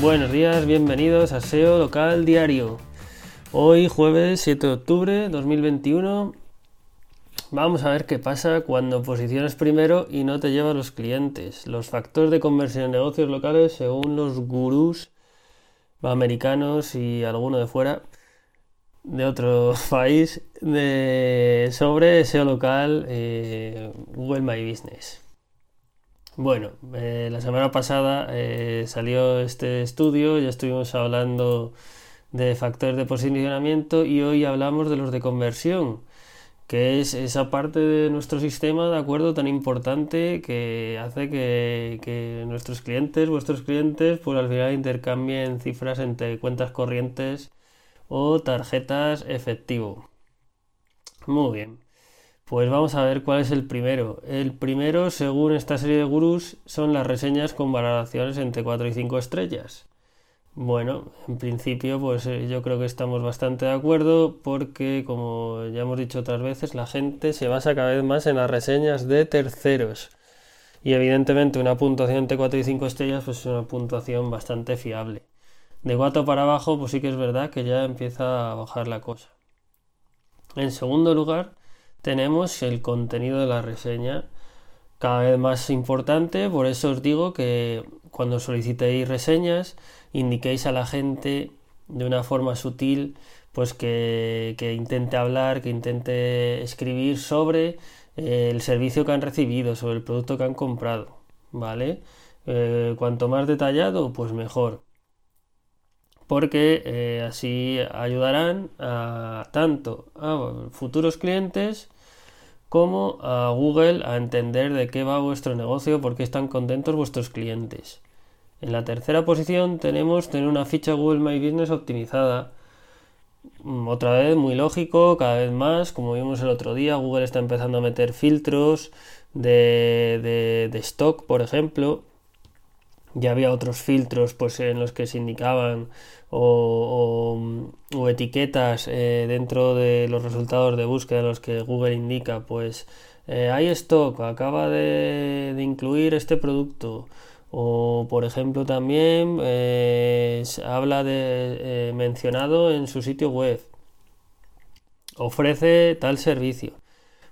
Buenos días, bienvenidos a SEO Local Diario. Hoy jueves 7 de octubre de 2021 vamos a ver qué pasa cuando posicionas primero y no te llevas los clientes. Los factores de conversión en negocios locales según los gurús americanos y alguno de fuera de otro país de, sobre SEO local eh, Google My Business. Bueno, eh, la semana pasada eh, salió este estudio, ya estuvimos hablando de factores de posicionamiento y hoy hablamos de los de conversión, que es esa parte de nuestro sistema de acuerdo tan importante que hace que, que nuestros clientes, vuestros clientes, pues al final intercambien cifras entre cuentas corrientes o tarjetas efectivo. Muy bien. Pues vamos a ver cuál es el primero. El primero, según esta serie de gurús, son las reseñas con valoraciones entre 4 y 5 estrellas. Bueno, en principio, pues eh, yo creo que estamos bastante de acuerdo porque, como ya hemos dicho otras veces, la gente se basa cada vez más en las reseñas de terceros. Y evidentemente una puntuación entre 4 y 5 estrellas pues es una puntuación bastante fiable. De 4 para abajo, pues sí que es verdad que ya empieza a bajar la cosa. En segundo lugar, tenemos el contenido de la reseña cada vez más importante, por eso os digo que cuando solicitéis reseñas, indiquéis a la gente de una forma sutil pues que, intente hablar, que intente escribir sobre eh, el servicio que han recibido, sobre el producto que han comprado, ¿vale? Eh, cuanto más detallado, pues mejor. Porque eh, así ayudarán a tanto a futuros clientes como a Google a entender de qué va vuestro negocio, por qué están contentos vuestros clientes. En la tercera posición tenemos tener una ficha Google My Business optimizada. Mm, otra vez, muy lógico, cada vez más, como vimos el otro día, Google está empezando a meter filtros de, de stock, por ejemplo, ya había otros filtros pues en los que se indicaban o, etiquetas eh, dentro de los resultados de búsqueda los que Google indica pues eh, hay stock acaba de, incluir este producto. O por ejemplo también eh, habla de mencionado en su sitio web. Ofrece tal servicio.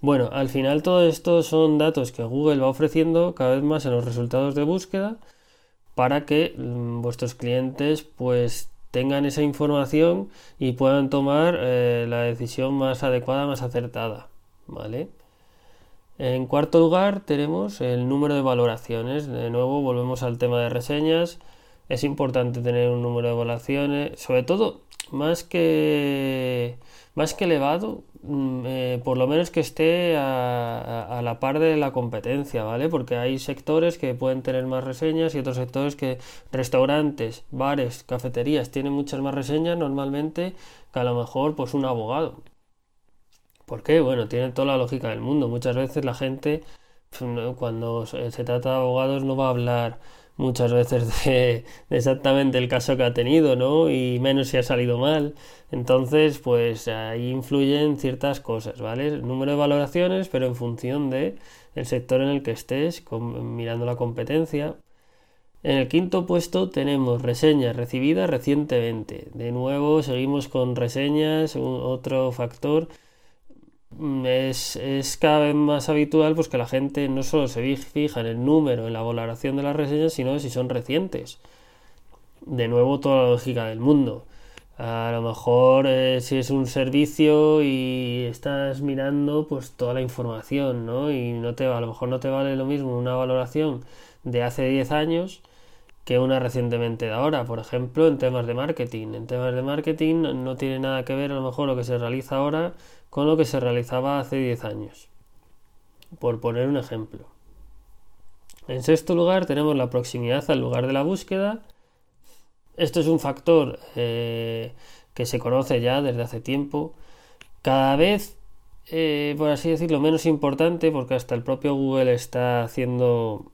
Bueno al final todo esto son datos que Google va ofreciendo cada vez más en los resultados de búsqueda para que mm, vuestros clientes pues tengan esa información y puedan tomar eh, la decisión más adecuada, más acertada, ¿vale? En cuarto lugar tenemos el número de valoraciones. De nuevo volvemos al tema de reseñas. Es importante tener un número de valoraciones, sobre todo más que más que elevado, mm, eh, por lo menos que esté a, la par de la competencia, ¿vale? Porque hay sectores que pueden tener más reseñas y otros sectores que restaurantes, bares, cafeterías tienen muchas más reseñas normalmente que a lo mejor pues un abogado. ¿Por qué? Bueno, tiene toda la lógica del mundo. Muchas veces la gente pues, cuando se trata de abogados no va a hablar muchas veces de, exactamente el caso que ha tenido, ¿no? Y menos si ha salido mal. Entonces, pues ahí influyen ciertas cosas, ¿vale? El número de valoraciones, pero en función de el sector en el que estés, mirando la competencia. En el quinto puesto tenemos reseñas recibidas recientemente. De nuevo, seguimos con reseñas, otro factor es, es, cada vez más habitual pues que la gente no solo se fija en el número, en la valoración de las reseñas, sino si son recientes. De nuevo, toda la lógica del mundo. A lo mejor eh, si es un servicio y estás mirando pues toda la información, ¿no? Y no te, a lo mejor no te vale lo mismo una valoración de hace 10 años que una recientemente de ahora, por ejemplo, en temas de marketing. En temas de marketing no tiene nada que ver a lo mejor lo que se realiza ahora con lo que se realizaba hace 10 años, por poner un ejemplo. En sexto lugar tenemos la proximidad al lugar de la búsqueda. Esto es un factor eh, que se conoce ya desde hace tiempo. Cada vez, eh, por así decirlo, menos importante porque hasta el propio Google está haciendo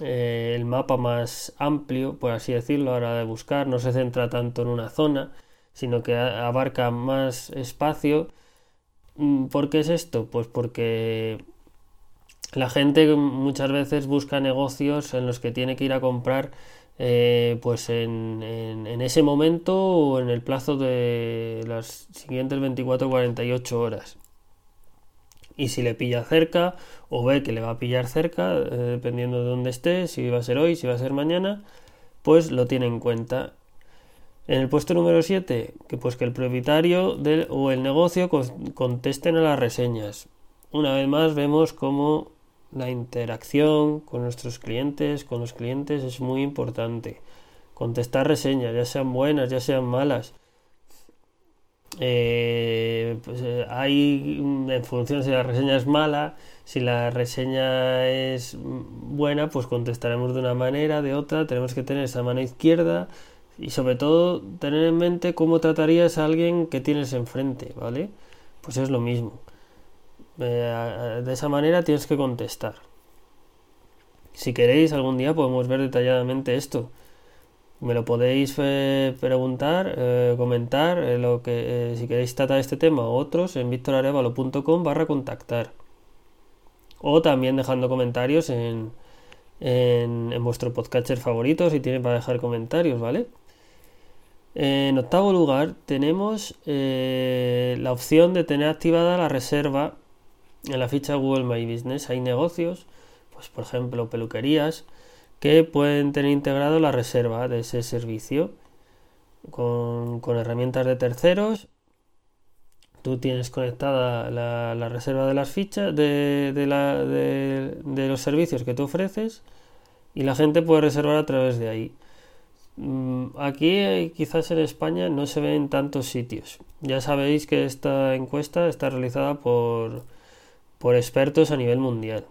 eh, el mapa más amplio, por así decirlo, a la hora de buscar, no se centra tanto en una zona, sino que abarca más espacio. Mm, ¿Por qué es esto? Pues porque la gente muchas veces busca negocios en los que tiene que ir a comprar eh, pues en, en, ese momento o en el plazo de las siguientes 24-48 horas. Y si le pilla cerca o ve que le va a pillar cerca, eh, dependiendo de dónde esté, si va a ser hoy, si va a ser mañana, pues lo tiene en cuenta. En el puesto número 7, que pues que el propietario del, o el negocio contesten a las reseñas. Una vez más vemos cómo la interacción con nuestros clientes, con los clientes es muy importante. Contestar reseñas, ya sean buenas, ya sean malas. Eh, pues, eh, hay en función si la reseña es mala, si la reseña es buena, pues contestaremos de una manera, de otra. Tenemos que tener esa mano izquierda y sobre todo tener en mente cómo tratarías a alguien que tienes enfrente, ¿vale? Pues es lo mismo. Eh, de esa manera tienes que contestar. Si queréis, algún día podemos ver detalladamente esto. Me lo podéis eh, preguntar, eh, comentar, lo que si queréis tratar este tema o otros en victorarevalo.com barra contactar. O también dejando comentarios en, en, en vuestro podcatcher favorito si tienen para dejar comentarios, ¿vale? En octavo lugar tenemos la opción de tener activada la reserva en la ficha Google My Business hay negocios, pues por ejemplo peluquerías, que pueden tener integrado la reserva de ese servicio con, herramientas de terceros. Tú tienes conectada la, reserva de las fichas de, de, los servicios que tú ofreces y la gente puede reservar a través de ahí. Mm, aquí quizás en España no se ve en tantos sitios. Ya sabéis que esta encuesta está realizada por por expertos a nivel mundial.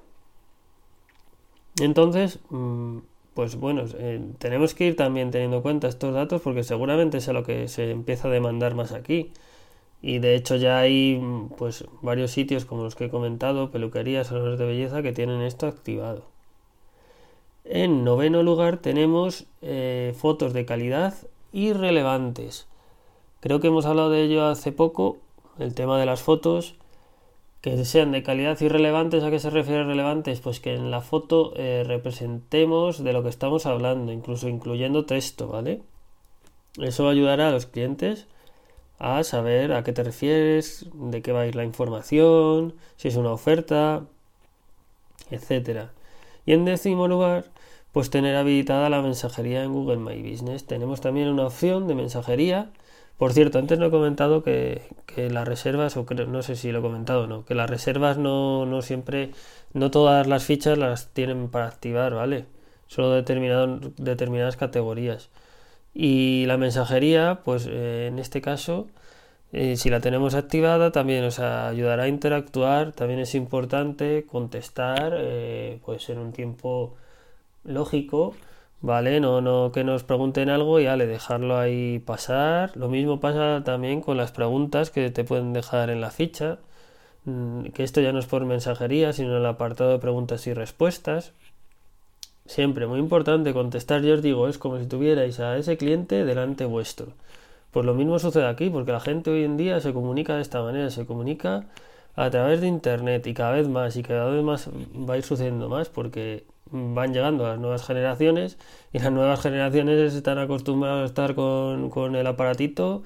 Entonces, mm, pues bueno, eh, tenemos que ir también teniendo en cuenta estos datos porque seguramente es a lo que se empieza a demandar más aquí. Y de hecho ya hay mm, pues varios sitios como los que he comentado, peluquerías, salones de belleza que tienen esto activado. En noveno lugar tenemos eh, fotos de calidad y relevantes. Creo que hemos hablado de ello hace poco, el tema de las fotos que sean de calidad y relevantes. ¿A qué se refiere relevantes? Pues que en la foto eh, representemos de lo que estamos hablando, incluso incluyendo texto, ¿vale? Eso ayudará a los clientes a saber a qué te refieres, de qué va a ir la información, si es una oferta, etcétera. Y en décimo lugar, pues tener habilitada la mensajería en Google My Business. Tenemos también una opción de mensajería por cierto, antes no he comentado que, las reservas, o no sé si lo he comentado o no, que las reservas no, no siempre, no todas las fichas las tienen para activar, ¿vale? Solo determinadas categorías. Y la mensajería, pues eh, en este caso, eh, si la tenemos activada, también nos ayudará a interactuar, también es importante contestar, eh, pues en un tiempo lógico ¿vale? No, no que nos pregunten algo y ale, dejarlo ahí pasar. Lo mismo pasa también con las preguntas que te pueden dejar en la ficha, mm, que esto ya no es por mensajería, sino el apartado de preguntas y respuestas. Siempre, muy importante, contestar, yo os digo, es como si tuvierais a ese cliente delante vuestro. Pues lo mismo sucede aquí, porque la gente hoy en día se comunica de esta manera, se comunica a través de internet y cada vez más y cada vez más va a ir sucediendo más porque van llegando las nuevas generaciones y las nuevas generaciones están acostumbradas a estar con, el aparatito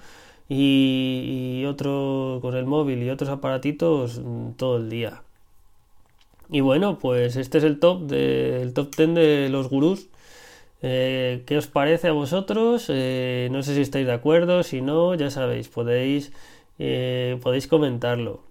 y, otro con el móvil y otros aparatitos mm, todo el día. Y bueno, pues este es el top de, top 10 de los gurús. Eh, ¿Qué os parece a vosotros? Eh, no sé si estáis de acuerdo, si no, ya sabéis, podéis, eh, podéis comentarlo.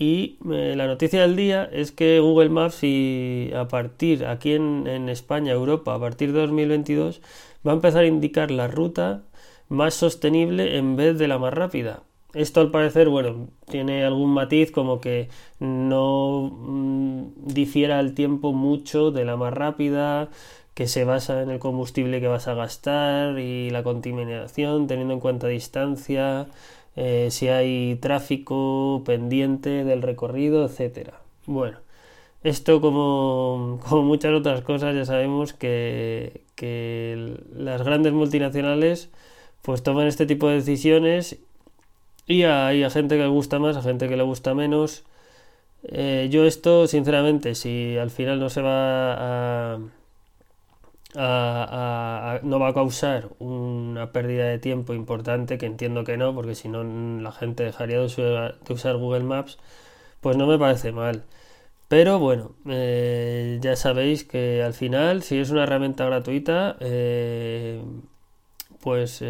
Y eh, la noticia del día es que Google Maps y a partir aquí en, España, Europa, a partir de 2022 va a empezar a indicar la ruta más sostenible en vez de la más rápida. Esto al parecer, bueno, tiene algún matiz como que no mm, difiera el tiempo mucho de la más rápida, que se basa en el combustible que vas a gastar y la contaminación, teniendo en cuenta distancia, eh, si hay tráfico pendiente del recorrido, etcétera. Bueno, esto como, como, muchas otras cosas ya sabemos que, las grandes multinacionales pues toman este tipo de decisiones y hay a gente que le gusta más, a gente que le gusta menos. Eh, yo esto, sinceramente, si al final no se va a, no va a causar una pérdida de tiempo importante, que entiendo que no, porque si no la gente dejaría de usar, Google Maps, pues no me parece mal. Pero bueno, eh, ya sabéis que al final, si es una herramienta gratuita, eh, pues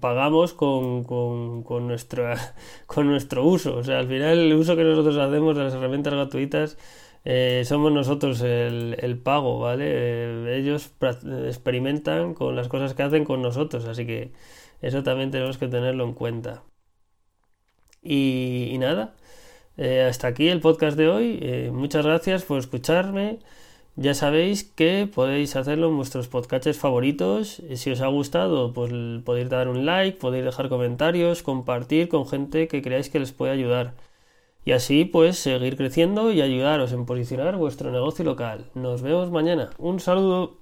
pagamos con, con, con, con nuestro uso. O sea, al final el uso que nosotros hacemos de las herramientas gratuitas eh, somos nosotros el, pago, ¿vale? Eh, ellos experimentan con las cosas que hacen con nosotros, así que eso también tenemos que tenerlo en cuenta. Y, nada, eh, hasta aquí el podcast de hoy. muchas gracias por escucharme. Ya sabéis que podéis hacerlo en vuestros podcasts favoritos. Si os ha gustado, pues podéis dar un like, podéis dejar comentarios, compartir con gente que creáis que les puede ayudar. Y así pues seguir creciendo y ayudaros en posicionar vuestro negocio local. Nos vemos mañana. Un saludo.